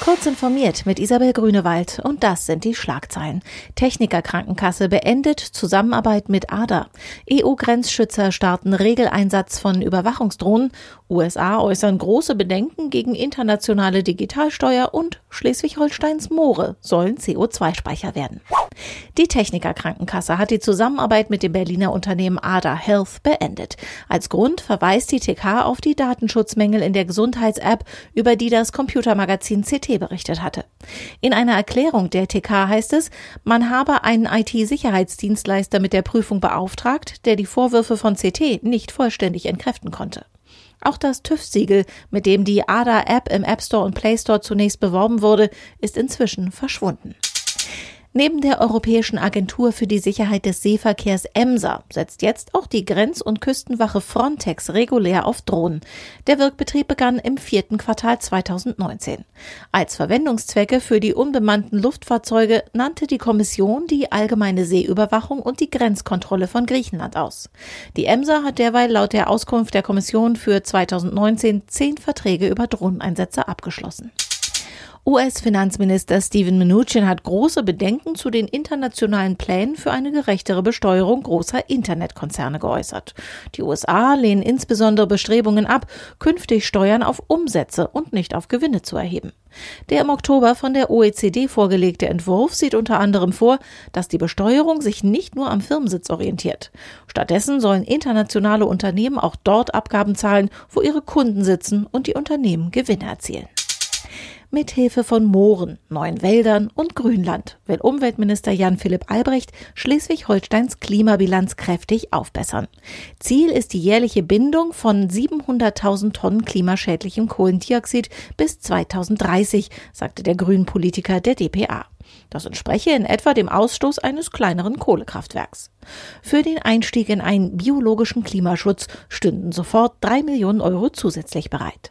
Kurz informiert mit Isabel Grünewald und das sind die Schlagzeilen. Techniker Krankenkasse beendet Zusammenarbeit mit ADA. EU-Grenzschützer starten Regeleinsatz von Überwachungsdrohnen. USA äußern große Bedenken gegen internationale Digitalsteuer und Schleswig-Holsteins Moore sollen CO2-Speicher werden. Die Techniker Krankenkasse hat die Zusammenarbeit mit dem Berliner Unternehmen ADA Health beendet. Als Grund verweist die TK auf die Datenschutzmängel in der Gesundheits-App, über die das Computermagazin CT berichtet hatte. In einer Erklärung der TK heißt es, man habe einen IT-Sicherheitsdienstleister mit der Prüfung beauftragt, der die Vorwürfe von CT nicht vollständig entkräften konnte. Auch das TÜV-Siegel, mit dem die ADA-App im App Store und Play Store zunächst beworben wurde, ist inzwischen verschwunden. Neben der Europäischen Agentur für die Sicherheit des Seeverkehrs EMSA setzt jetzt auch die Grenz- und Küstenwache Frontex regulär auf Drohnen. Der Wirkbetrieb begann im vierten Quartal 2019. Als Verwendungszwecke für die unbemannten Luftfahrzeuge nannte die Kommission die allgemeine Seeüberwachung und die Grenzkontrolle von Griechenland aus. Die EMSA hat derweil laut der Auskunft der Kommission für 2019 zehn Verträge über Drohneneinsätze abgeschlossen. US-Finanzminister Steven Mnuchin hat große Bedenken zu den internationalen Plänen für eine gerechtere Besteuerung großer Internetkonzerne geäußert. Die USA lehnen insbesondere Bestrebungen ab, künftig Steuern auf Umsätze und nicht auf Gewinne zu erheben. Der im Oktober von der OECD vorgelegte Entwurf sieht unter anderem vor, dass die Besteuerung sich nicht nur am Firmensitz orientiert. Stattdessen sollen internationale Unternehmen auch dort Abgaben zahlen, wo ihre Kunden sitzen und die Unternehmen Gewinne erzielen. Mithilfe von Mooren, neuen Wäldern und Grünland will Umweltminister Jan-Philipp Albrecht Schleswig-Holsteins Klimabilanz kräftig aufbessern. Ziel ist die jährliche Bindung von 700.000 Tonnen klimaschädlichem Kohlendioxid bis 2030, sagte der Grünpolitiker der DPA. Das entspreche in etwa dem Ausstoß eines kleineren Kohlekraftwerks. Für den Einstieg in einen biologischen Klimaschutz stünden sofort drei Millionen Euro zusätzlich bereit.